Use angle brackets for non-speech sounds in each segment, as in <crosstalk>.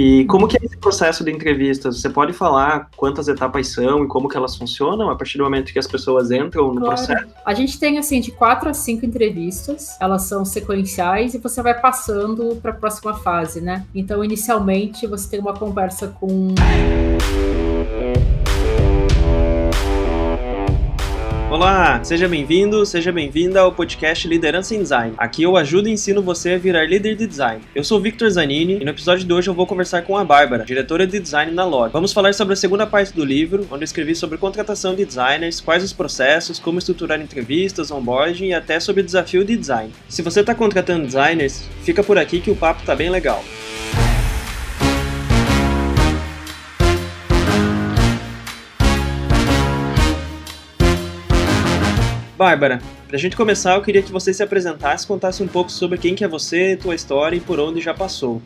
E como que é esse processo de entrevistas? Você pode falar quantas etapas são e como que elas funcionam a partir do momento que as pessoas entram no claro. processo? A gente tem assim de quatro a cinco entrevistas, elas são sequenciais e você vai passando para a próxima fase, né? Então, inicialmente você tem uma conversa com Olá, seja bem-vindo, seja bem-vinda ao podcast Liderança em Design. Aqui eu ajudo e ensino você a virar líder de design. Eu sou Victor Zanini e no episódio de hoje eu vou conversar com a Bárbara, diretora de design na Log. Vamos falar sobre a segunda parte do livro, onde eu escrevi sobre contratação de designers, quais os processos, como estruturar entrevistas, onboarding e até sobre o desafio de design. Se você está contratando designers, fica por aqui que o papo tá bem legal. Bárbara, para a gente começar, eu queria que você se apresentasse, contasse um pouco sobre quem que é você, tua história e por onde já passou.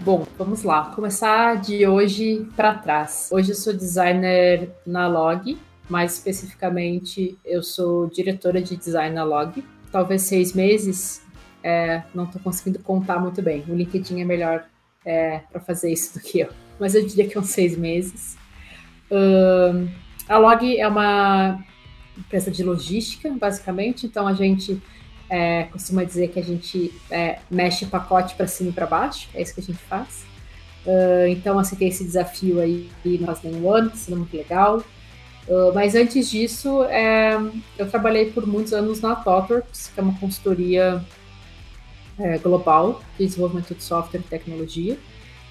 Bom, vamos lá. Começar de hoje para trás. Hoje eu sou designer na Log, mais especificamente eu sou diretora de design na Log. Talvez seis meses, é, não estou conseguindo contar muito bem. O LinkedIn é melhor é, para fazer isso do que eu, mas eu diria que uns seis meses. Um, a Log é uma empresa de logística, basicamente. Então a gente é, costuma dizer que a gente é, mexe pacote para cima e para baixo, é isso que a gente faz. Uh, então aceitei esse desafio aí não faz nenhum ano, sendo muito legal. Uh, mas antes disso, é, eu trabalhei por muitos anos na ThoughtWorks, que é uma consultoria é, global de desenvolvimento de software e tecnologia,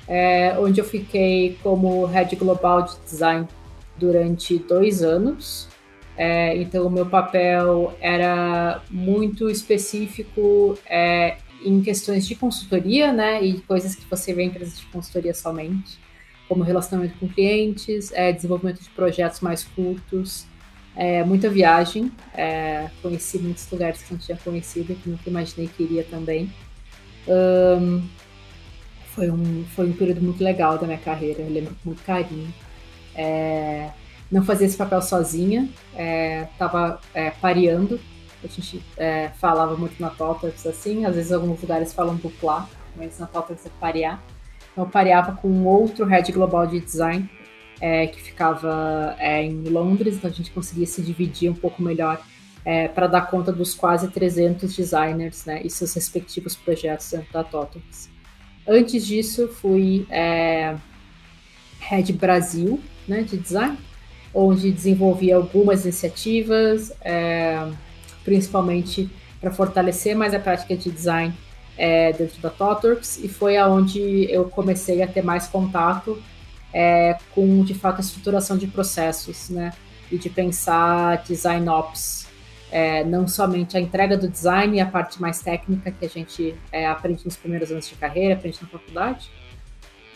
é, onde eu fiquei como head global de design durante dois anos. É, então, o meu papel era muito específico é, em questões de consultoria, né, e coisas que você vê em empresas de consultoria somente, como relacionamento com clientes, é, desenvolvimento de projetos mais curtos, é, muita viagem, é, conheci muitos lugares que não tinha conhecido, que nunca imaginei que iria também. Um, foi, um, foi um período muito legal da minha carreira, eu lembro com muito carinho. É, não fazia esse papel sozinha, estava é, é, pareando. A gente é, falava muito na Totalx assim, às vezes alguns lugares falam duplar, mas na Totalx é parear. Então eu pareava com outro head global de design é, que ficava é, em Londres, então a gente conseguia se dividir um pouco melhor é, para dar conta dos quase 300 designers né, e seus respectivos projetos dentro da Totalx. Antes disso, fui é, head Brasil né, de design onde desenvolvi algumas iniciativas, é, principalmente para fortalecer mais a prática de design é, dentro da TOTWORKS, e foi aonde eu comecei a ter mais contato é, com, de fato, a estruturação de processos, né? E de pensar design ops, é, não somente a entrega do design e a parte mais técnica que a gente é, aprende nos primeiros anos de carreira, aprende na faculdade,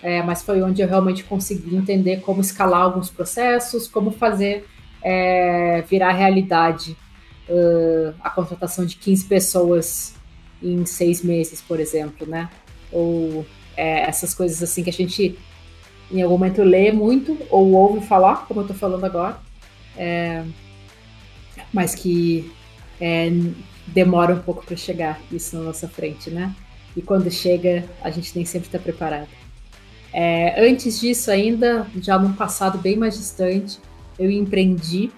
é, mas foi onde eu realmente consegui entender como escalar alguns processos, como fazer é, virar realidade uh, a contratação de 15 pessoas em seis meses, por exemplo, né? Ou é, essas coisas assim que a gente em algum momento lê muito ou ouve falar, como eu estou falando agora, é, mas que é, demora um pouco para chegar isso na nossa frente, né? E quando chega, a gente nem sempre está preparado. É, antes disso, ainda, já num passado bem mais distante, eu empreendi.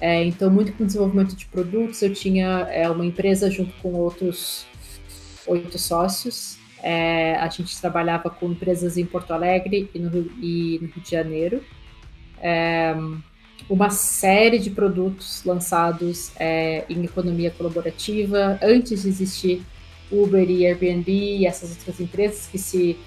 É, então, muito com desenvolvimento de produtos, eu tinha é, uma empresa junto com outros oito sócios. É, a gente trabalhava com empresas em Porto Alegre e no Rio, e no Rio de Janeiro. É, uma série de produtos lançados é, em economia colaborativa, antes de existir Uber e Airbnb e essas outras empresas que se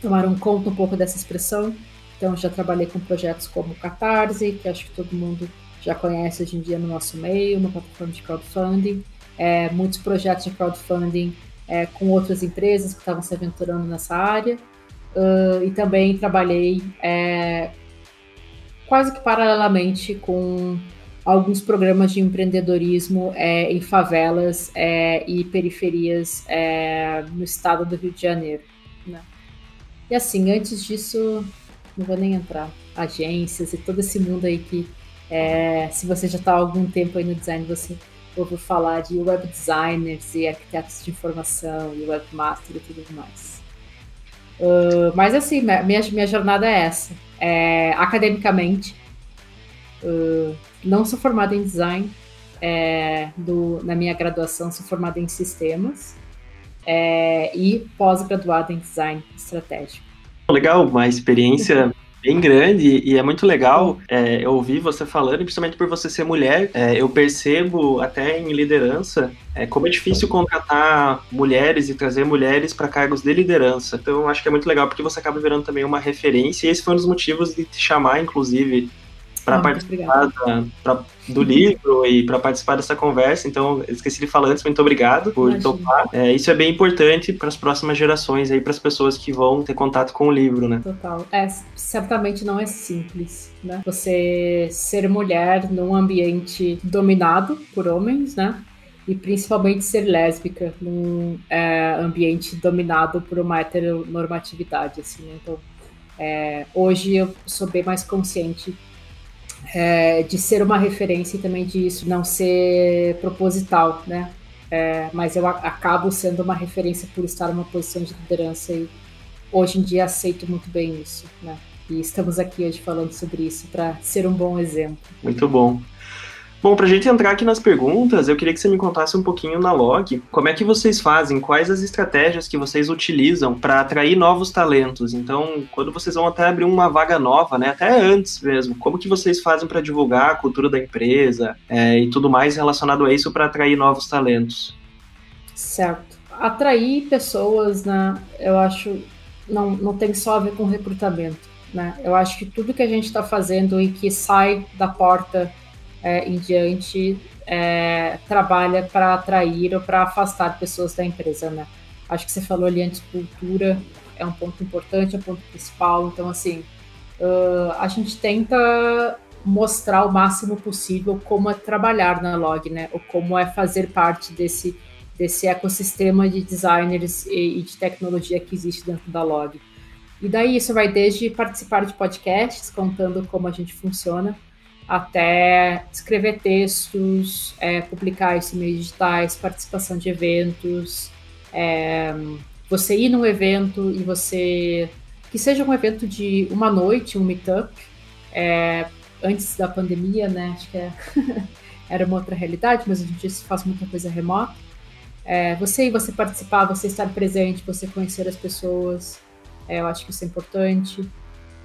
tomaram conta um pouco dessa expressão. Então, já trabalhei com projetos como Catarse, que acho que todo mundo já conhece hoje em dia no nosso meio, uma plataforma de crowdfunding. É, muitos projetos de crowdfunding é, com outras empresas que estavam se aventurando nessa área. Uh, e também trabalhei é, quase que paralelamente com alguns programas de empreendedorismo é, em favelas é, e periferias é, no estado do Rio de Janeiro. E assim, antes disso, não vou nem entrar. Agências e todo esse mundo aí que, é, se você já está há algum tempo aí no design, você ouviu falar de web designers e arquitetos de informação e webmaster e tudo mais. Uh, mas assim, minha, minha jornada é essa. É, academicamente, uh, não sou formada em design. É, do, na minha graduação, sou formada em sistemas é, e pós-graduada em design estratégico. Legal, uma experiência <laughs> bem grande e é muito legal é, ouvir você falando, principalmente por você ser mulher. É, eu percebo até em liderança é, como é difícil contratar mulheres e trazer mulheres para cargos de liderança. Então, acho que é muito legal porque você acaba virando também uma referência e esse foi um dos motivos de te chamar, inclusive, para participar da, pra, do livro e para participar dessa conversa. Então, esqueci de falar antes, muito obrigado por Imagina. topar. É, isso é bem importante para as próximas gerações aí, para as pessoas que vão ter contato com o livro, né? Total. É, certamente não é simples, né? Você ser mulher num ambiente dominado por homens, né? E principalmente ser lésbica num é, ambiente dominado por uma heteronormatividade, assim, né? Então, é, hoje eu sou bem mais consciente é, de ser uma referência e também de isso não ser proposital, né? É, mas eu acabo sendo uma referência por estar numa posição de liderança e hoje em dia aceito muito bem isso, né? E estamos aqui hoje falando sobre isso para ser um bom exemplo. Muito bom. Bom, para a gente entrar aqui nas perguntas, eu queria que você me contasse um pouquinho na log, como é que vocês fazem, quais as estratégias que vocês utilizam para atrair novos talentos. Então, quando vocês vão até abrir uma vaga nova, né, até antes mesmo, como que vocês fazem para divulgar a cultura da empresa é, e tudo mais relacionado a isso para atrair novos talentos? Certo. Atrair pessoas, né, eu acho, não, não tem só a ver com recrutamento. Né? Eu acho que tudo que a gente está fazendo e que sai da porta é, em diante é, trabalha para atrair ou para afastar pessoas da empresa, né? Acho que você falou ali antes, cultura é um ponto importante, é um ponto principal. Então, assim, uh, a gente tenta mostrar o máximo possível como é trabalhar na Log, né? Ou como é fazer parte desse, desse ecossistema de designers e, e de tecnologia que existe dentro da Log. E daí isso vai desde participar de podcasts, contando como a gente funciona, até escrever textos, é, publicar isso em meios digitais, participação de eventos, é, você ir num evento e você. que seja um evento de uma noite, um meetup, é, antes da pandemia, né? Acho que é, <laughs> era uma outra realidade, mas a gente faz muita coisa remota. É, você ir, você participar, você estar presente, você conhecer as pessoas, é, eu acho que isso é importante.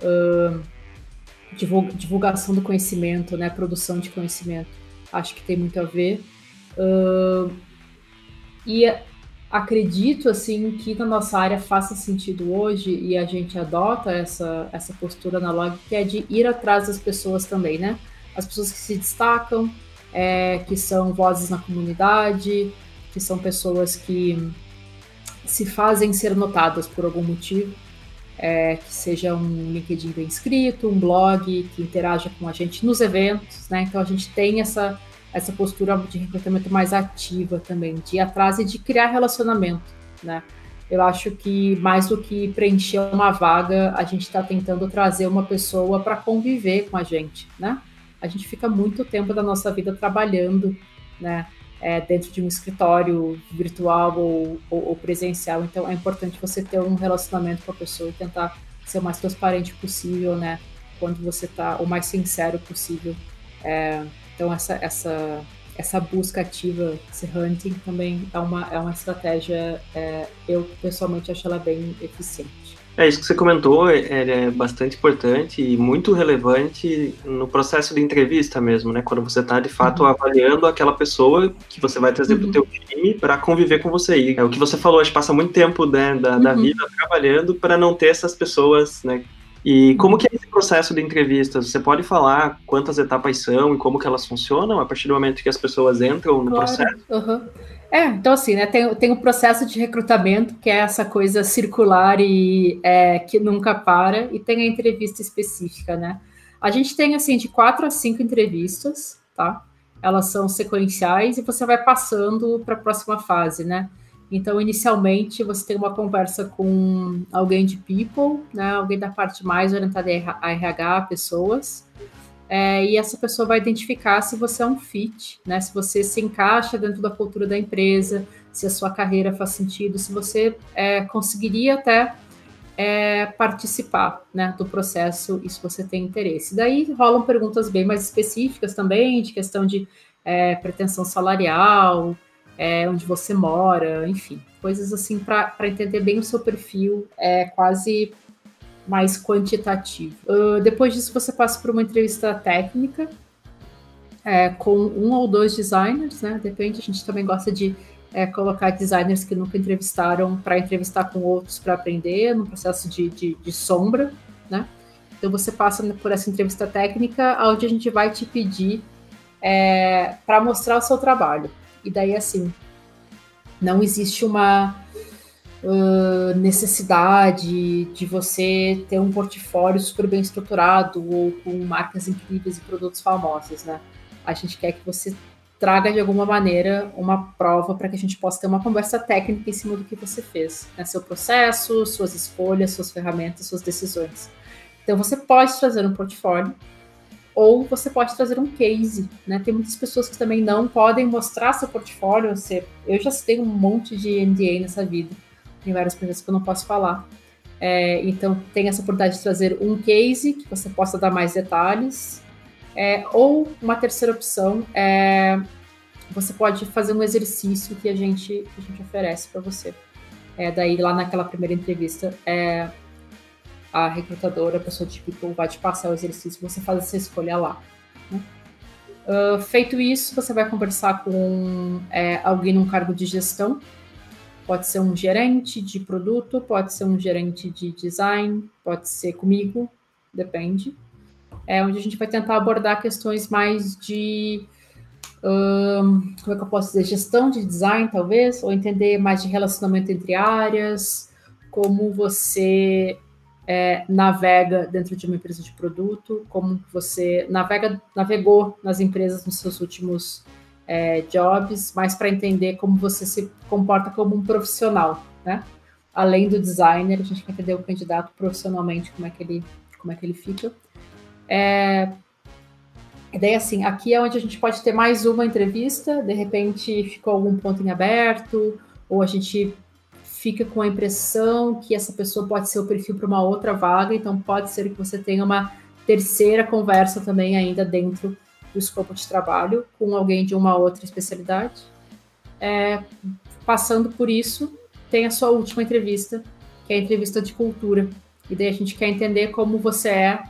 Uh, divulgação do conhecimento, né, produção de conhecimento. Acho que tem muito a ver. Uh, e acredito assim que na nossa área faça sentido hoje e a gente adota essa, essa postura analógica que é de ir atrás das pessoas também, né? As pessoas que se destacam, é, que são vozes na comunidade, que são pessoas que se fazem ser notadas por algum motivo é, que seja um LinkedIn bem escrito, um blog que interaja com a gente nos eventos, né? Então a gente tem essa, essa postura de recrutamento mais ativa também, de ir atrás e de criar relacionamento, né? Eu acho que mais do que preencher uma vaga, a gente está tentando trazer uma pessoa para conviver com a gente, né? A gente fica muito tempo da nossa vida trabalhando, né? É, dentro de um escritório virtual ou, ou, ou, presencial. Então é importante você ter um relacionamento com a pessoa e tentar ser o mais transparente possível, né? Quando você está o mais sincero possível. É, então essa, essa, essa busca ativa, esse hunting também é uma, é uma estratégia, é, eu pessoalmente acho ela bem eficiente. É, isso que você comentou é, é bastante importante e muito relevante no processo de entrevista mesmo, né? Quando você está de fato uhum. avaliando aquela pessoa que você vai trazer uhum. para o teu time para conviver com você. E é o que você falou, a gente passa muito tempo né, da, uhum. da vida trabalhando para não ter essas pessoas, né? E como que é esse processo de entrevistas? Você pode falar quantas etapas são e como que elas funcionam a partir do momento que as pessoas entram no claro. processo? Uhum. É, então assim, né, tem, tem o processo de recrutamento, que é essa coisa circular e é, que nunca para, e tem a entrevista específica, né? A gente tem, assim, de quatro a cinco entrevistas, tá? Elas são sequenciais e você vai passando para a próxima fase, né? Então, inicialmente, você tem uma conversa com alguém de people, né? Alguém da parte mais orientada a RH, pessoas, é, e essa pessoa vai identificar se você é um fit, né? Se você se encaixa dentro da cultura da empresa, se a sua carreira faz sentido, se você é, conseguiria até é, participar né, do processo e se você tem interesse. Daí rolam perguntas bem mais específicas também, de questão de é, pretensão salarial, é, onde você mora, enfim, coisas assim para entender bem o seu perfil, é quase mais quantitativo. Uh, depois disso, você passa por uma entrevista técnica é, com um ou dois designers, né? Depende, a gente também gosta de é, colocar designers que nunca entrevistaram para entrevistar com outros para aprender, no processo de, de, de, sombra, né? Então você passa por essa entrevista técnica, onde a gente vai te pedir é, para mostrar o seu trabalho. E daí, assim, não existe uma uh, necessidade de você ter um portfólio super bem estruturado ou com marcas incríveis e produtos famosos, né? A gente quer que você traga de alguma maneira uma prova para que a gente possa ter uma conversa técnica em cima do que você fez, né? seu processo, suas escolhas, suas ferramentas, suas decisões. Então você pode trazer um portfólio ou você pode trazer um case, né? Tem muitas pessoas que também não podem mostrar seu portfólio. Você, eu já citei um monte de NDA nessa vida, tem várias coisas que eu não posso falar. É, então tem essa oportunidade de trazer um case que você possa dar mais detalhes. É, ou uma terceira opção é você pode fazer um exercício que a gente, a gente oferece para você. É, daí lá naquela primeira entrevista, é, a recrutadora, a pessoa de people vai te passar o exercício, você faz essa escolha lá. Né? Uh, feito isso, você vai conversar com é, alguém num cargo de gestão. Pode ser um gerente de produto, pode ser um gerente de design, pode ser comigo, depende. É onde a gente vai tentar abordar questões mais de um, como é que eu posso dizer, gestão de design, talvez, ou entender mais de relacionamento entre áreas, como você é, navega dentro de uma empresa de produto, como você navega, navegou nas empresas nos seus últimos é, jobs, mas para entender como você se comporta como um profissional, né? Além do designer, a gente quer entender o candidato profissionalmente, como é que ele, como é que ele fica. É, e daí, assim, aqui é onde a gente pode ter mais uma entrevista, de repente ficou algum ponto em aberto, ou a gente fica com a impressão que essa pessoa pode ser o perfil para uma outra vaga, então pode ser que você tenha uma terceira conversa também ainda dentro do escopo de trabalho com alguém de uma outra especialidade. É, passando por isso, tem a sua última entrevista, que é a entrevista de cultura. E daí a gente quer entender como você é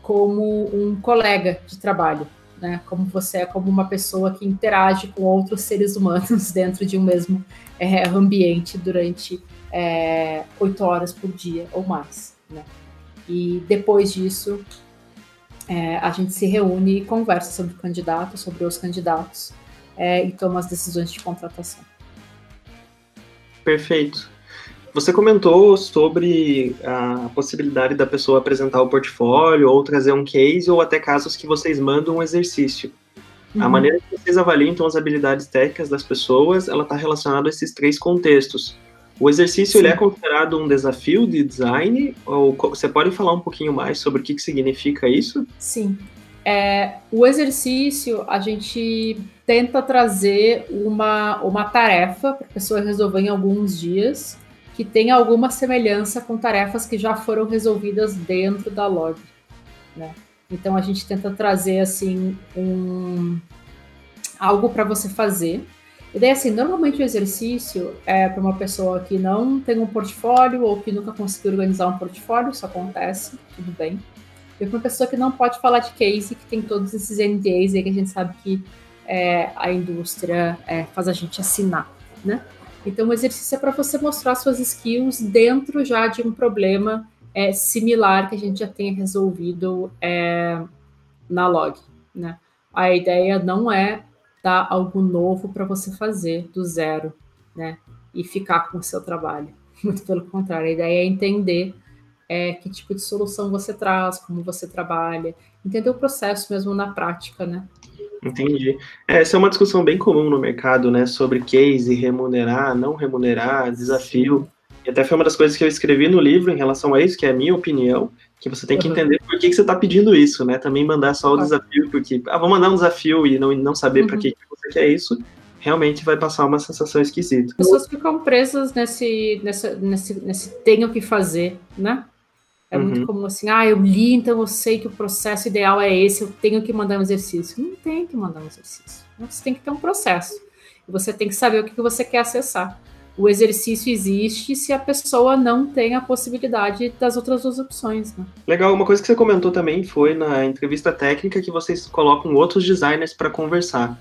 como um colega de trabalho, né? Como você é como uma pessoa que interage com outros seres humanos <laughs> dentro de um mesmo é, ambiente durante é, oito horas por dia ou mais, né? E depois disso, é, a gente se reúne e conversa sobre o candidato, sobre os candidatos é, e toma as decisões de contratação. Perfeito. Você comentou sobre a possibilidade da pessoa apresentar o portfólio ou trazer um case ou até casos que vocês mandam um exercício. Uhum. A maneira que vocês avaliam então as habilidades técnicas das pessoas, ela está relacionada a esses três contextos. O exercício ele é considerado um desafio de design? Ou você pode falar um pouquinho mais sobre o que, que significa isso? Sim. É, o exercício, a gente tenta trazer uma, uma tarefa para a pessoa resolver em alguns dias que tenha alguma semelhança com tarefas que já foram resolvidas dentro da log. Né? Então a gente tenta trazer assim um algo para você fazer. E daí assim, normalmente o exercício é para uma pessoa que não tem um portfólio ou que nunca conseguiu organizar um portfólio, isso acontece, tudo bem. E para uma pessoa que não pode falar de case, que tem todos esses NDAs aí que a gente sabe que é, a indústria é, faz a gente assinar, né? Então, o exercício é para você mostrar suas skills dentro já de um problema é, similar que a gente já tenha resolvido é, na log. Né? A ideia não é dar algo novo para você fazer do zero né? e ficar com o seu trabalho. <laughs> Muito pelo contrário, a ideia é entender é, que tipo de solução você traz, como você trabalha, entender o processo mesmo na prática, né? Entendi. É, essa é uma discussão bem comum no mercado, né? Sobre case, remunerar, não remunerar, desafio. E até foi uma das coisas que eu escrevi no livro em relação a isso, que é a minha opinião, que você tem que uhum. entender por que, que você está pedindo isso, né? Também mandar só o desafio, porque, ah, vou mandar um desafio e não, não saber uhum. para que, que você quer isso. realmente vai passar uma sensação esquisita. As pessoas ficam presas nesse, nesse, nesse, nesse tenho que fazer, né? É uhum. muito comum assim, ah, eu li, então eu sei que o processo ideal é esse, eu tenho que mandar um exercício. Não tem que mandar um exercício. Você tem que ter um processo. Você tem que saber o que você quer acessar. O exercício existe se a pessoa não tem a possibilidade das outras duas opções. Né? Legal, uma coisa que você comentou também foi na entrevista técnica que vocês colocam outros designers para conversar.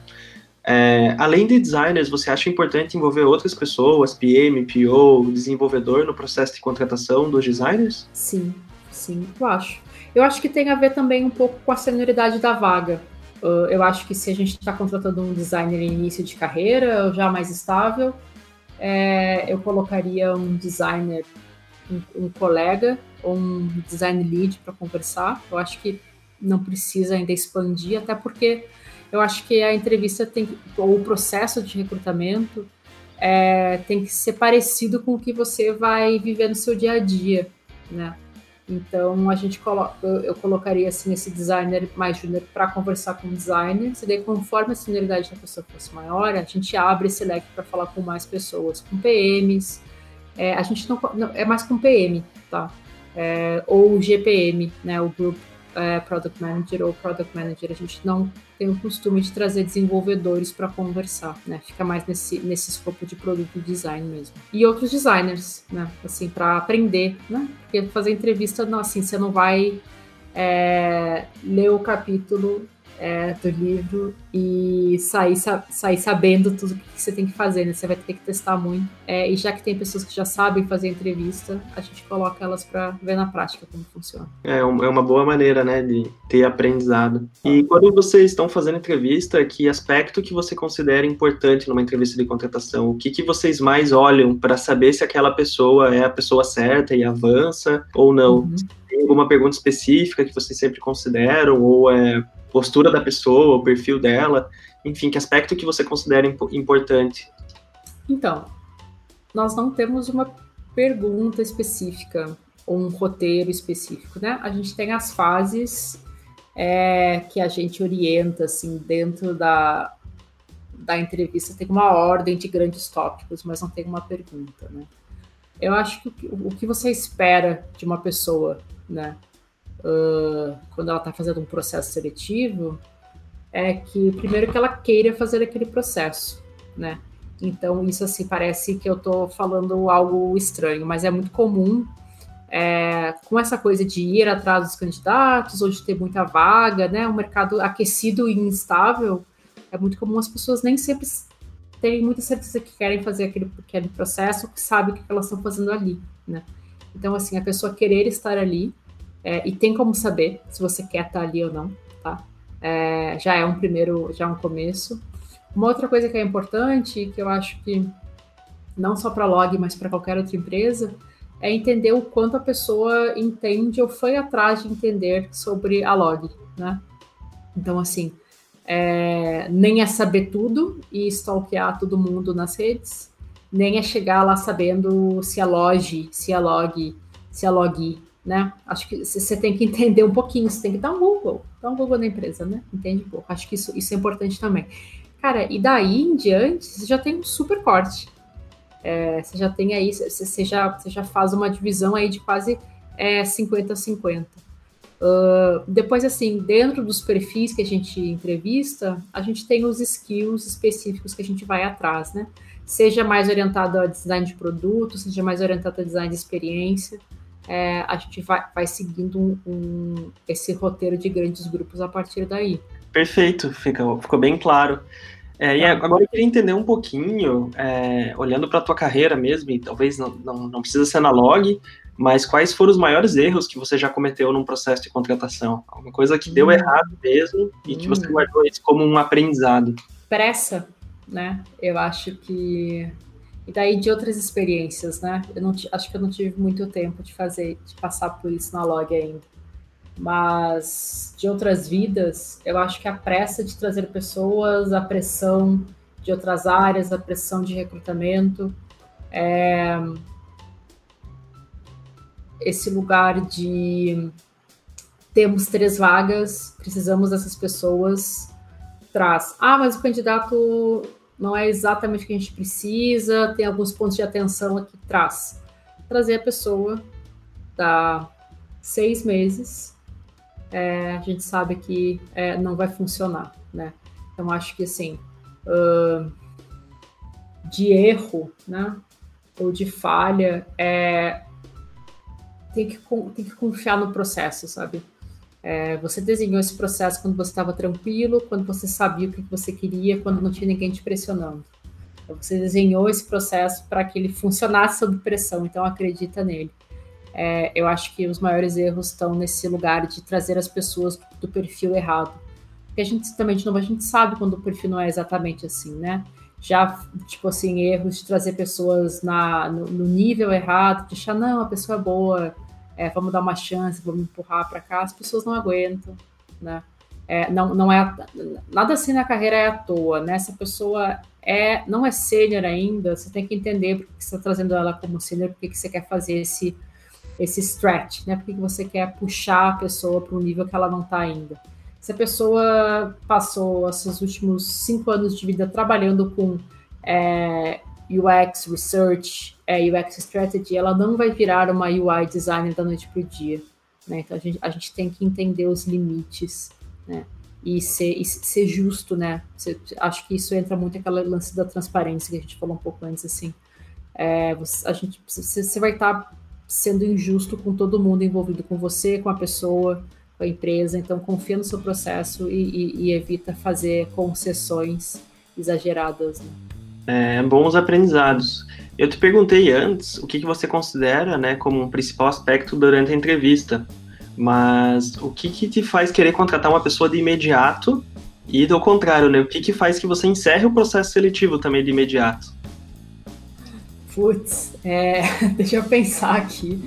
É, além de designers, você acha importante envolver outras pessoas, PM, PO, desenvolvedor, no processo de contratação dos designers? Sim, sim, eu acho. Eu acho que tem a ver também um pouco com a senioridade da vaga. Uh, eu acho que se a gente está contratando um designer em início de carreira, já mais estável, é, eu colocaria um designer, um, um colega ou um design lead para conversar. Eu acho que não precisa ainda expandir, até porque eu acho que a entrevista tem ou o processo de recrutamento é, tem que ser parecido com o que você vai viver no seu dia a dia, né? Então a gente coloca, eu, eu colocaria assim esse designer mais júnior para conversar com o designer. Se daí conforme a senioridade da pessoa fosse maior, a gente abre esse leque para falar com mais pessoas, com PMs. É, a gente não, não, é mais com PM, tá? É, ou GPM, né? O Group é, Product Manager ou Product Manager. A gente não tem o costume de trazer desenvolvedores para conversar, né? Fica mais nesse, nesse escopo de produto design mesmo. E outros designers, né? Assim, para aprender, né? Porque fazer entrevista, não, assim, você não vai é, ler o capítulo é, do livro e sair, sair sabendo tudo o que você tem que fazer, né? Você vai ter que testar muito. É, e já que tem pessoas que já sabem fazer entrevista, a gente coloca elas para ver na prática como funciona. É, é uma boa maneira, né, de ter aprendizado. E quando vocês estão fazendo entrevista, que aspecto que você considera importante numa entrevista de contratação? O que, que vocês mais olham para saber se aquela pessoa é a pessoa certa e avança ou não? Uhum. Tem alguma pergunta específica que vocês sempre consideram ou é postura da pessoa, o perfil dela, enfim, que aspecto que você considera importante? Então, nós não temos uma pergunta específica ou um roteiro específico, né? A gente tem as fases é, que a gente orienta, assim, dentro da, da entrevista, tem uma ordem de grandes tópicos, mas não tem uma pergunta, né? Eu acho que o, o que você espera de uma pessoa, né? Uh, quando ela está fazendo um processo seletivo, é que primeiro que ela queira fazer aquele processo, né? Então isso assim parece que eu estou falando algo estranho, mas é muito comum é, com essa coisa de ir atrás dos candidatos ou de ter muita vaga, né? Um mercado aquecido e instável, é muito comum as pessoas nem sempre terem muita certeza que querem fazer aquele, aquele processo, que sabem o que elas estão fazendo ali, né? Então, assim, a pessoa querer estar ali, é, e tem como saber se você quer estar ali ou não, tá? É, já é um primeiro, já é um começo. Uma outra coisa que é importante, que eu acho que não só para Log, mas para qualquer outra empresa, é entender o quanto a pessoa entende ou foi atrás de entender sobre a Log, né? Então, assim, é, nem é saber tudo e stalkear todo mundo nas redes, nem é chegar lá sabendo se a Log, se a Log, se a Log né? Acho que você tem que entender um pouquinho, você tem que dar um Google, dar um Google na empresa, né? Entende um pouco. Acho que isso, isso é importante também. Cara, e daí em diante, você já tem um super corte. É, você já tem aí, você, você, já, você já faz uma divisão aí de quase é, 50 a 50. Uh, depois, assim, dentro dos perfis que a gente entrevista, a gente tem os skills específicos que a gente vai atrás, né? Seja mais orientado a design de produto, seja mais orientado a design de experiência é, a gente vai, vai seguindo um, um, esse roteiro de grandes grupos a partir daí. Perfeito, ficou, ficou bem claro. É, e tá. agora eu queria entender um pouquinho, é, olhando para a tua carreira mesmo, e talvez não, não, não, precisa ser na log, mas quais foram os maiores erros que você já cometeu num processo de contratação? Alguma coisa que deu hum. errado mesmo e hum. que você hum. guardou isso como um aprendizado? Pressa, né? Eu acho que e daí de outras experiências, né? Eu não acho que eu não tive muito tempo de fazer, de passar por isso na log ainda. Mas de outras vidas, eu acho que a pressa de trazer pessoas, a pressão de outras áreas, a pressão de recrutamento, é... esse lugar de temos três vagas, precisamos dessas pessoas, traz. Ah, mas o candidato não é exatamente o que a gente precisa, tem alguns pontos de atenção aqui traz. Trazer a pessoa da seis meses, é, a gente sabe que é, não vai funcionar, né? Então acho que assim, uh, de erro, né? Ou de falha, é, tem, que, tem que confiar no processo, sabe? É, você desenhou esse processo quando você estava tranquilo, quando você sabia o que você queria, quando não tinha ninguém te pressionando. Então, você desenhou esse processo para que ele funcionasse sob pressão, então acredita nele. É, eu acho que os maiores erros estão nesse lugar de trazer as pessoas do perfil errado. Porque a gente também, de novo, a gente sabe quando o perfil não é exatamente assim, né? Já, tipo assim, erros de trazer pessoas na, no, no nível errado, de achar, não, a pessoa é boa, é, vamos dar uma chance, vamos empurrar para cá, as pessoas não aguentam, né? É, não, não é nada assim na carreira é à toa, né? Essa pessoa é não é sênior ainda, você tem que entender porque você está trazendo ela como sênior, porque que você quer fazer esse esse stretch, né? Porque que você quer puxar a pessoa para um nível que ela não está ainda. Se a pessoa passou os seus últimos cinco anos de vida trabalhando com é, UX Research, é, UX Strategy, ela não vai virar uma UI designer da noite para o dia. Né? Então a gente, a gente tem que entender os limites né? e, ser, e ser justo. Né? acho que isso entra muito naquela lance da transparência que a gente falou um pouco antes. Assim. É, você, a gente, você, você vai estar tá sendo injusto com todo mundo envolvido, com você, com a pessoa, com a empresa. Então confia no seu processo e, e, e evita fazer concessões exageradas. Né? É, bons aprendizados. Eu te perguntei antes o que, que você considera né, como um principal aspecto durante a entrevista, mas o que, que te faz querer contratar uma pessoa de imediato e do contrário, né? O que, que faz que você encerre o processo seletivo também de imediato? Putz, é, <laughs> deixa eu pensar aqui.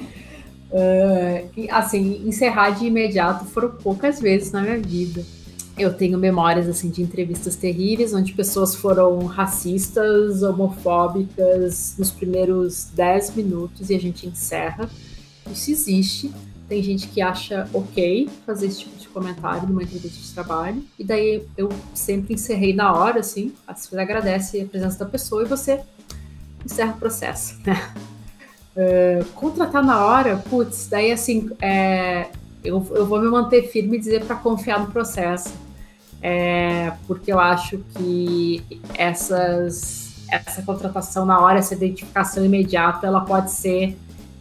Uh, assim, encerrar de imediato foram poucas vezes na minha vida eu tenho memórias assim de entrevistas terríveis onde pessoas foram racistas, homofóbicas nos primeiros 10 minutos e a gente encerra. Isso existe. Tem gente que acha ok fazer esse tipo de comentário numa entrevista de trabalho. E daí eu sempre encerrei na hora, assim. Você agradece a presença da pessoa e você encerra o processo, né? Uh, <laughs> contratar na hora, putz, daí assim, é, eu, eu vou me manter firme e dizer para confiar no processo. É, porque eu acho que essas, essa contratação na hora, essa identificação imediata, ela pode ser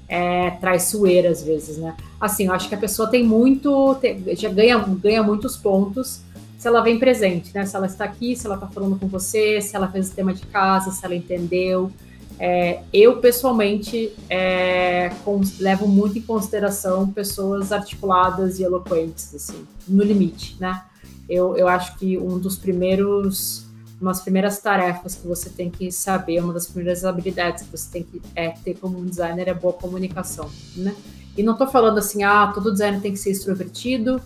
é, traiçoeira às vezes, né? Assim, eu acho que a pessoa tem muito, tem, já ganha, ganha muitos pontos se ela vem presente, né? Se ela está aqui, se ela está falando com você, se ela fez o tema de casa, se ela entendeu. É, eu, pessoalmente, é, com, levo muito em consideração pessoas articuladas e eloquentes, assim, no limite, né? Eu, eu acho que um dos primeiros, umas primeiras tarefas que você tem que saber, uma das primeiras habilidades que você tem que é, ter como um designer é boa comunicação, né? E não estou falando assim, ah, todo designer tem que ser extrovertido,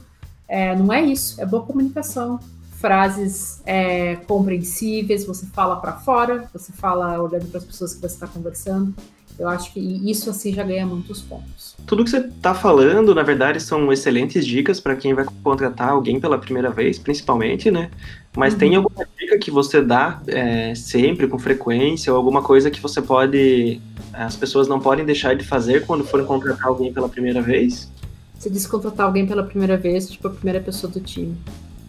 é, não é isso, é boa comunicação, frases é, compreensíveis, você fala para fora, você fala olhando para as pessoas que você está conversando. Eu acho que isso assim já ganha muitos pontos. Tudo que você está falando, na verdade, são excelentes dicas para quem vai contratar alguém pela primeira vez, principalmente, né? Mas uhum. tem alguma dica que você dá é, sempre, com frequência, ou alguma coisa que você pode. As pessoas não podem deixar de fazer quando forem contratar alguém pela primeira vez? Se descontratar alguém pela primeira vez, tipo a primeira pessoa do time.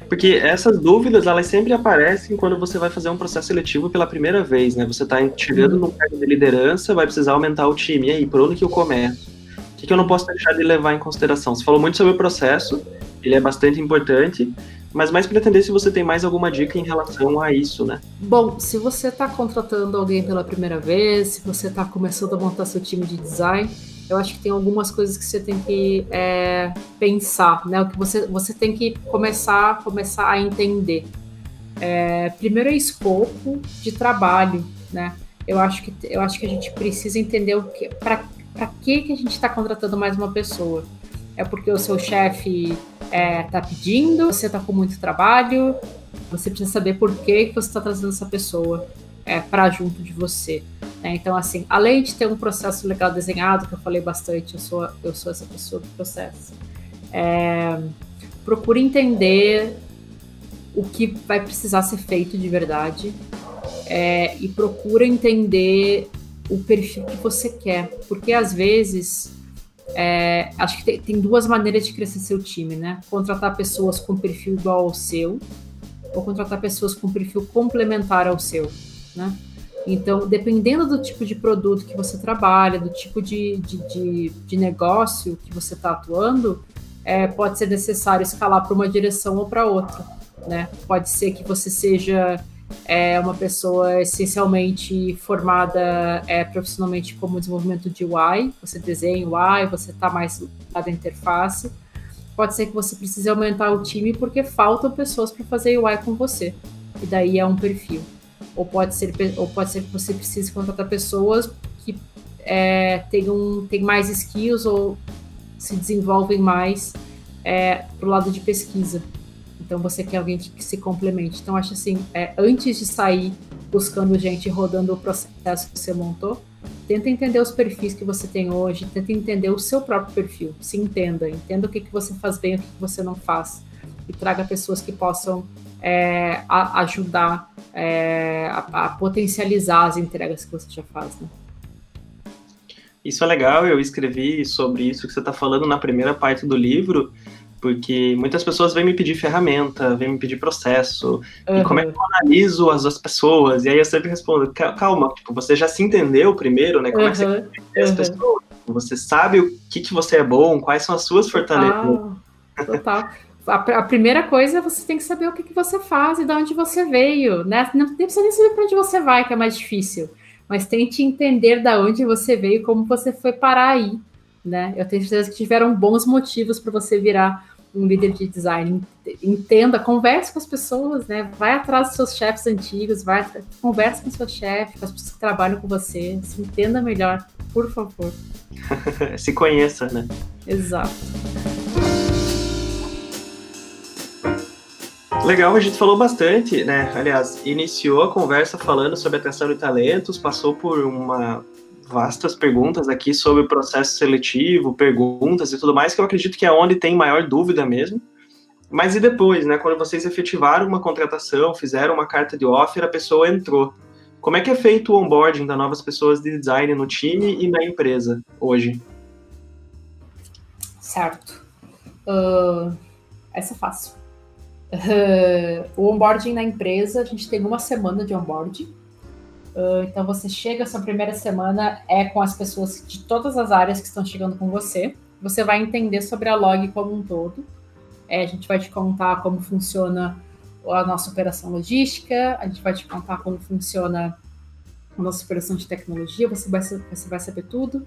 Porque essas dúvidas, elas sempre aparecem quando você vai fazer um processo seletivo pela primeira vez, né? Você está chegando num cargo de liderança, vai precisar aumentar o time. E aí, por onde que eu começo? O que, que eu não posso deixar de levar em consideração? Você falou muito sobre o processo, ele é bastante importante, mas mais para entender se você tem mais alguma dica em relação a isso, né? Bom, se você está contratando alguém pela primeira vez, se você está começando a montar seu time de design, eu acho que tem algumas coisas que você tem que é, pensar, né? O que você, você tem que começar, começar a entender. É, primeiro é escopo de trabalho, né? Eu acho que, eu acho que a gente precisa entender o que, para que, que a gente está contratando mais uma pessoa. É porque o seu chefe está é, tá pedindo, você está com muito trabalho, você precisa saber por que, que você está trazendo essa pessoa é, para junto de você. Né? Então, assim, além de ter um processo legal desenhado, que eu falei bastante, eu sou, eu sou essa pessoa do processo, é, procure entender o que vai precisar ser feito de verdade é, e procura entender o perfil que você quer, porque às vezes é, acho que tem, tem, duas maneiras de crescer seu time, né? Contratar pessoas com perfil igual ao seu ou contratar pessoas com perfil complementar ao seu, né? Então, dependendo do tipo de produto que você trabalha, do tipo de, de, de, de negócio que você está atuando, é, pode ser necessário escalar para uma direção ou para outra. Né? Pode ser que você seja é, uma pessoa essencialmente formada é, profissionalmente como desenvolvimento de UI, você desenha UI, você está mais da interface. Pode ser que você precise aumentar o time porque faltam pessoas para fazer UI com você. E daí é um perfil ou pode ser, ou pode ser que você precise contratar pessoas que é, tenham, tenham mais skills ou se desenvolvem mais é, pro lado de pesquisa. Então você quer alguém que, que se complemente. Então acho assim, é, antes de sair buscando gente rodando o processo que você montou, tenta entender os perfis que você tem hoje, tenta entender o seu próprio perfil, se entenda, entenda o que, que você faz bem, o que, que você não faz, e traga pessoas que possam é, a, ajudar é, a, a, potencializar as entregas que você já faz. Né? Isso é legal, eu escrevi sobre isso que você está falando na primeira parte do livro, porque muitas pessoas vêm me pedir ferramenta, vêm me pedir processo, uhum. e como é que eu analiso as, as pessoas? E aí eu sempre respondo, calma, tipo, você já se entendeu primeiro, né? Como uhum. é que você uhum. as pessoas? Você sabe o que, que você é bom, quais são as suas fortalezas. Ah, total a, primeira coisa você tem que saber o que, que você faz e de onde você veio, né? Não, nem precisa nem saber para onde você vai, que é mais difícil. Mas tente entender da onde você veio como você foi parar aí, né? Eu tenho certeza que tiveram bons motivos para você virar um líder de design. Entenda, converse com as pessoas, né? Vai atrás dos seus chefes antigos, vai, converse com o seu chefe, com as pessoas que trabalham com você, se entenda melhor, por favor. <laughs> se conheça, né? Exato. Legal, a gente falou bastante, né? Aliás, iniciou a conversa falando sobre atenção de talentos, passou por uma vastas perguntas aqui sobre o processo seletivo, perguntas e tudo mais, que eu acredito que é onde tem maior dúvida mesmo. Mas e depois, né? Quando vocês efetivaram uma contratação, fizeram uma carta de offer, a pessoa entrou. Como é que é feito o onboarding das novas pessoas de design no time e na empresa hoje? Certo. Uh, essa é fácil. Uh, o onboarding na empresa, a gente tem uma semana de onboarding. Uh, então você chega, essa primeira semana é com as pessoas de todas as áreas que estão chegando com você. Você vai entender sobre a log como um todo. É, a gente vai te contar como funciona a nossa operação logística, a gente vai te contar como funciona a nossa operação de tecnologia, você vai, você vai saber tudo.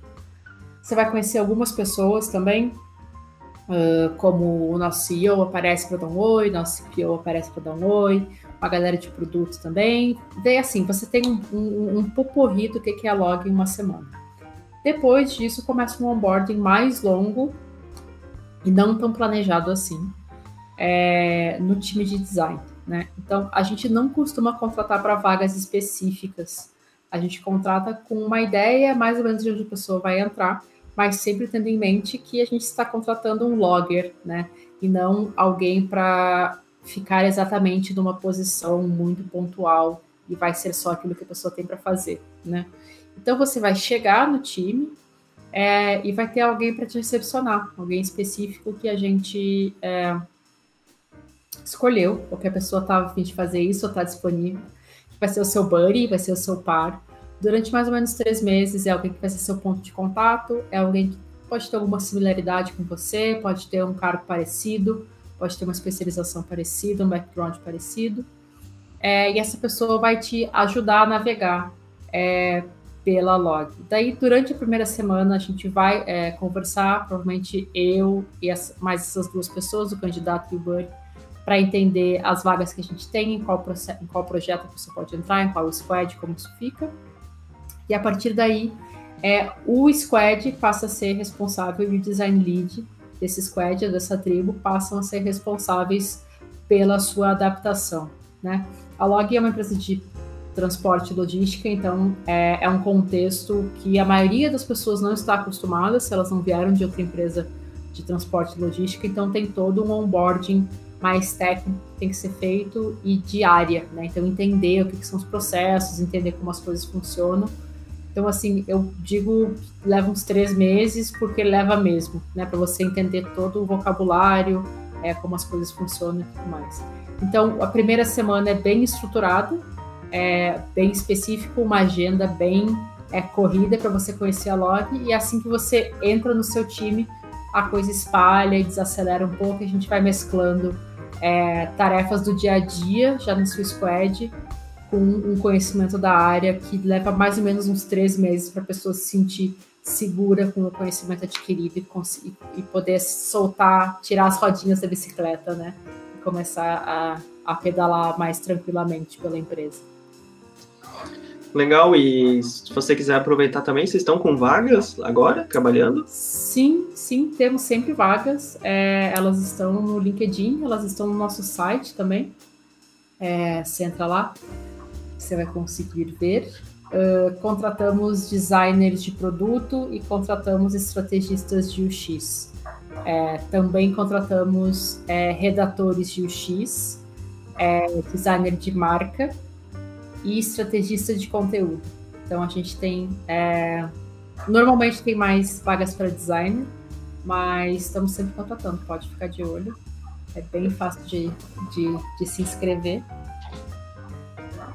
Você vai conhecer algumas pessoas também, Uh, como o nosso CEO aparece para dar um oi, nosso CPO aparece para dar um oi, uma galera de produtos também. Daí, assim, você tem um, um, um poporri do que é a log em uma semana. Depois disso, começa um onboarding mais longo e não tão planejado assim é, no time de design. Né? Então, a gente não costuma contratar para vagas específicas. A gente contrata com uma ideia mais ou menos de onde a pessoa vai entrar mas sempre tendo em mente que a gente está contratando um logger, né? E não alguém para ficar exatamente numa posição muito pontual e vai ser só aquilo que a pessoa tem para fazer, né? Então você vai chegar no time é, e vai ter alguém para te recepcionar, alguém específico que a gente é, escolheu, ou que a pessoa está a fim de fazer isso ou está disponível. Vai ser o seu buddy, vai ser o seu par, durante mais ou menos três meses é alguém que vai ser seu ponto de contato, é alguém que pode ter alguma similaridade com você, pode ter um cargo parecido, pode ter uma especialização parecida, um background parecido. É, e essa pessoa vai te ajudar a navegar é, pela log. Daí, durante a primeira semana, a gente vai é, conversar, provavelmente eu e as, mais essas duas pessoas, o candidato e o Buddy, para entender as vagas que a gente tem, em qual, em qual projeto pode entrar, em qual squad, como isso fica. E a partir daí, é, o squad passa a ser responsável e o design lead desse squad, dessa tribo, passam a ser responsáveis pela sua adaptação. Né? A Log é uma empresa de transporte e logística, então é, é, um contexto que a maioria das pessoas não está acostumada, se elas não vieram de outra empresa de transporte e logística, então tem todo um onboarding mais técnico que tem que ser feito e diária, né? Então entender o que, que são os processos, entender como as coisas funcionam. Então assim, eu digo leva uns três meses porque leva mesmo, né? Para você entender todo o vocabulário, é, como as coisas funcionam e tudo mais. Então a primeira semana é bem estruturada, é bem específico, uma agenda bem é, corrida para você conhecer a log e assim que você entra no seu time a coisa espalha e desacelera um pouco, a gente vai mesclando é, tarefas do dia a dia, já no seu squad, com um conhecimento da área que leva mais ou menos uns três meses para a pessoa se sentir segura com o conhecimento adquirido e, e, poder soltar, tirar as rodinhas da bicicleta, né? E começar a, a pedalar mais tranquilamente pela empresa. Legal, e se você quiser aproveitar também, vocês estão com vagas agora, trabalhando? Sim, sim, temos sempre vagas. É, elas estão no LinkedIn, elas estão no nosso site também. É, você entra lá, você vai conseguir ver. Uh, contratamos designers de produto e contratamos estrategistas de UX. É, também contratamos é, redatores de UX, é, designer de marca e estrategista de conteúdo. Então a gente tem. É, normalmente tem mais vagas para designer, mas estamos sempre contratando, pode ficar de olho. É bem fácil de, de, de se inscrever.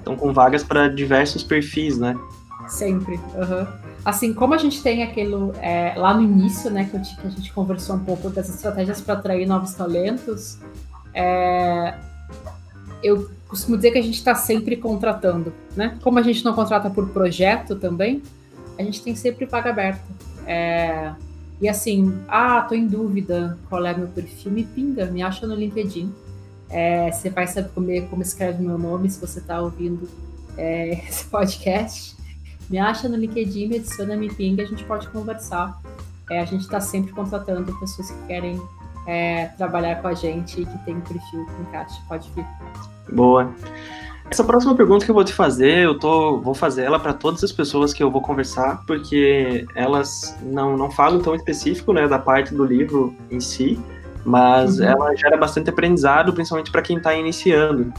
Estão com vagas para diversos perfis, né? Sempre. Uhum. Assim, como a gente tem aquilo é, lá no início, né, que, eu, que, a gente conversou um pouco das estratégias para atrair novos talentos, é, eu costumo dizer que a gente está sempre contratando, né? Como a gente não contrata por projeto também, a gente tem sempre vaga aberta. É, e assim, ah, tô em dúvida qual é meu perfil, me pinga, me acha no LinkedIn. É, você vai saber como, como escreve meu nome se você está ouvindo é, <laughs> esse podcast. Me acha no LinkedIn, me adiciona, me pinga, a gente pode conversar. É, a gente está sempre contratando pessoas que querem é, trabalhar com a gente e que tem um perfil que encaixe. Pode vir. Boa. Essa próxima pergunta que eu vou te fazer, eu tô, vou fazer ela para todas as pessoas que eu vou conversar, porque elas não, não falam tão específico né, da parte do livro em si, mas uhum. ela gera bastante aprendizado, principalmente para quem está iniciando.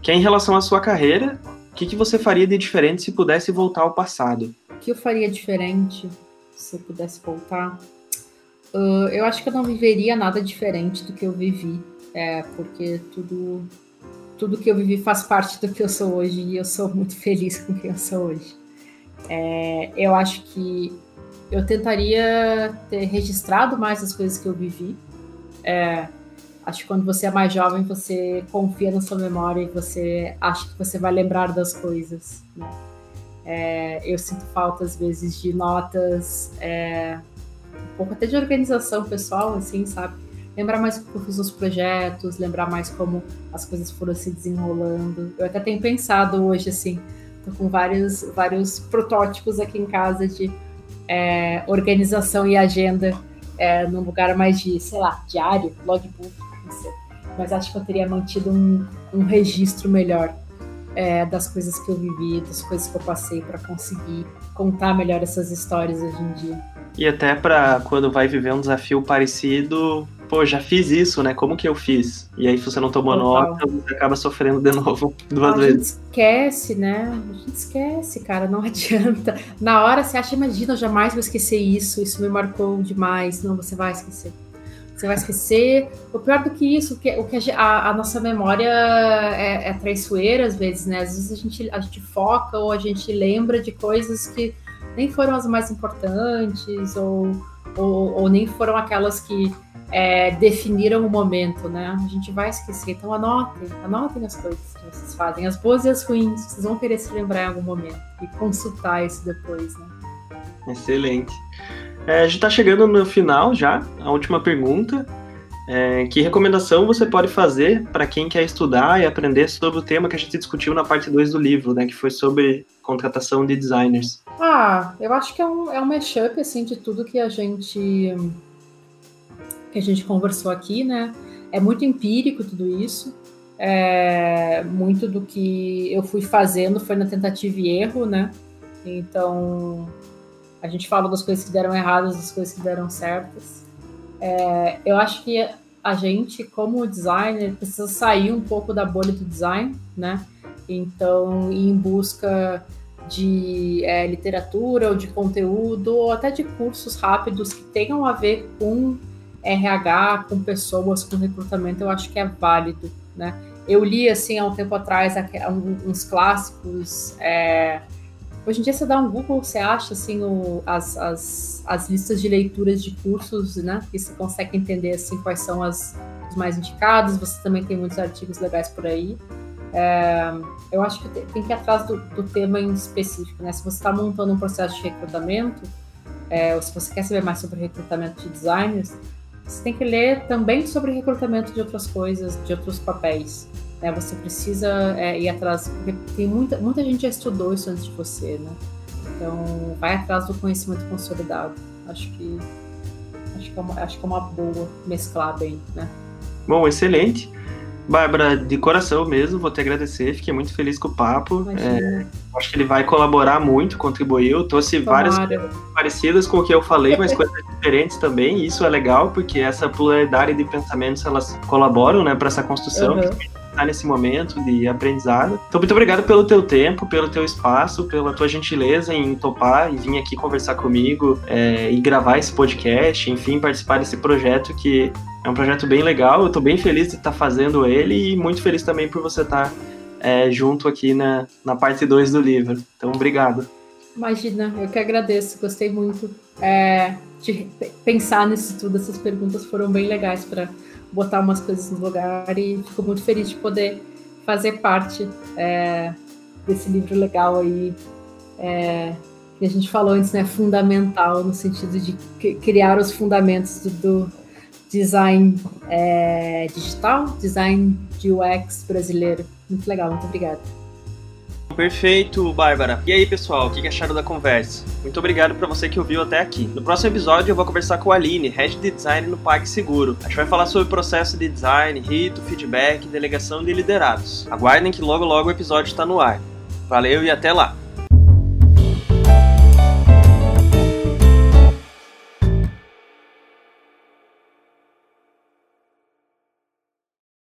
Que é em relação à sua carreira, o que, que você faria de diferente se pudesse voltar ao passado? O que eu faria diferente se eu pudesse voltar? Uh, eu acho que eu não viveria nada diferente do que eu vivi, é, porque tudo tudo que eu vivi faz parte do que eu sou hoje e eu sou muito feliz com quem eu sou hoje. É, eu acho que eu tentaria ter registrado mais as coisas que eu vivi. É, acho que quando você é mais jovem, você confia na sua memória e você acha que você vai lembrar das coisas. Né? É, eu sinto falta, às vezes, de notas, é, um pouco até de organização pessoal, assim, sabe? lembrar mais como fiz os projetos, lembrar mais como as coisas foram se desenrolando. Eu até tenho pensado hoje, assim, tô com vários, vários protótipos aqui em casa de é, organização e agenda é, num lugar mais de, sei lá, diário, logbook, não sei. Mas acho que eu teria mantido um, um registro melhor é, das coisas que eu vivi, das coisas que eu passei para conseguir contar melhor essas histórias hoje em dia. E até para quando vai viver um desafio parecido, pô, já fiz isso, né? Como que eu fiz? E aí, se você não tomou nota, você acaba sofrendo de novo <laughs> duas a vezes. A gente esquece, né? A gente esquece, cara, não <laughs> adianta. Na hora você acha, imagina, eu jamais vou esquecer isso, isso me marcou demais. Não, você vai esquecer. Você vai esquecer. O pior do que isso, o que, o que a, a nossa memória é, é traiçoeira às vezes, né? Às vezes a gente, a gente foca ou a gente lembra de coisas que nem foram as mais importantes ou, ou, ou nem foram aquelas que é, definiram o momento, né? A gente vai esquecer. Então anotem, anotem as coisas que vocês fazem, as boas e as ruins. Vocês vão querer se lembrar em algum momento e consultar isso depois, né? Excelente. É, a gente está chegando no final já, a última pergunta. É, que recomendação você pode fazer para quem quer estudar e aprender sobre o tema que a gente discutiu na parte 2 do livro, né? Que foi sobre contratação de designers. Ah, eu acho que é um, é um mashup, assim, de tudo que a gente que a gente conversou aqui, né? É muito empírico tudo isso. É, muito do que eu fui fazendo foi na tentativa e erro, né? Então, a gente fala das coisas que deram erradas, das coisas que deram certas. É, eu acho que a gente, como designer, precisa sair um pouco da bolha do design, né? Então, ir em busca de é, literatura ou de conteúdo, ou até de cursos rápidos que tenham a ver com RH, com pessoas, com recrutamento, eu acho que é válido, né? Eu li, assim, há um tempo atrás, uns clássicos. É... Hoje em dia, você dá um Google, você acha, assim, o, as, as, as listas de leituras de cursos, né? E você consegue entender, assim, quais são as, os mais indicados. Você também tem muitos artigos legais por aí. É, eu acho que tem que ir atrás do, do tema em específico, né? Se você está montando um processo de recrutamento, é, ou se você quer saber mais sobre recrutamento de designers, você tem que ler também sobre recrutamento de outras coisas, de outros papéis. Né? Você precisa é, ir atrás, porque tem muita, muita gente já estudou isso antes de você, né? Então, vai atrás do conhecimento consolidado. Acho que acho que é uma, acho que é uma boa mesclar bem, né? Bom, excelente. Bárbara, de coração mesmo, vou te agradecer, fiquei muito feliz com o papo. É, acho que ele vai colaborar muito, contribuiu, trouxe Tomara. várias coisas parecidas com o que eu falei, mas coisas diferentes também, e isso é legal, porque essa pluralidade de pensamentos, elas colaboram, né, para essa construção. Uhum está nesse momento de aprendizado. Então, muito obrigado pelo teu tempo, pelo teu espaço, pela tua gentileza em topar e vir aqui conversar comigo é, e gravar esse podcast, enfim, participar desse projeto que é um projeto bem legal, eu estou bem feliz de estar tá fazendo ele e muito feliz também por você estar tá, é, junto aqui na, na parte 2 do livro. Então, obrigado. Imagina, eu que agradeço, gostei muito é, de pensar nisso tudo. Essas perguntas foram bem legais para botar umas coisas no lugar e fico muito feliz de poder fazer parte é, desse livro legal aí. É, que a gente falou antes, né? Fundamental, no sentido de criar os fundamentos do, do design é, digital, design de UX brasileiro. Muito legal, muito obrigada. Perfeito, Bárbara. E aí, pessoal, o que acharam da conversa? Muito obrigado para você que ouviu até aqui. No próximo episódio eu vou conversar com a Aline, Head de Design no PagSeguro. A gente vai falar sobre o processo de design, rito, feedback, delegação de liderados. Aguardem que logo logo o episódio está no ar. Valeu e até lá!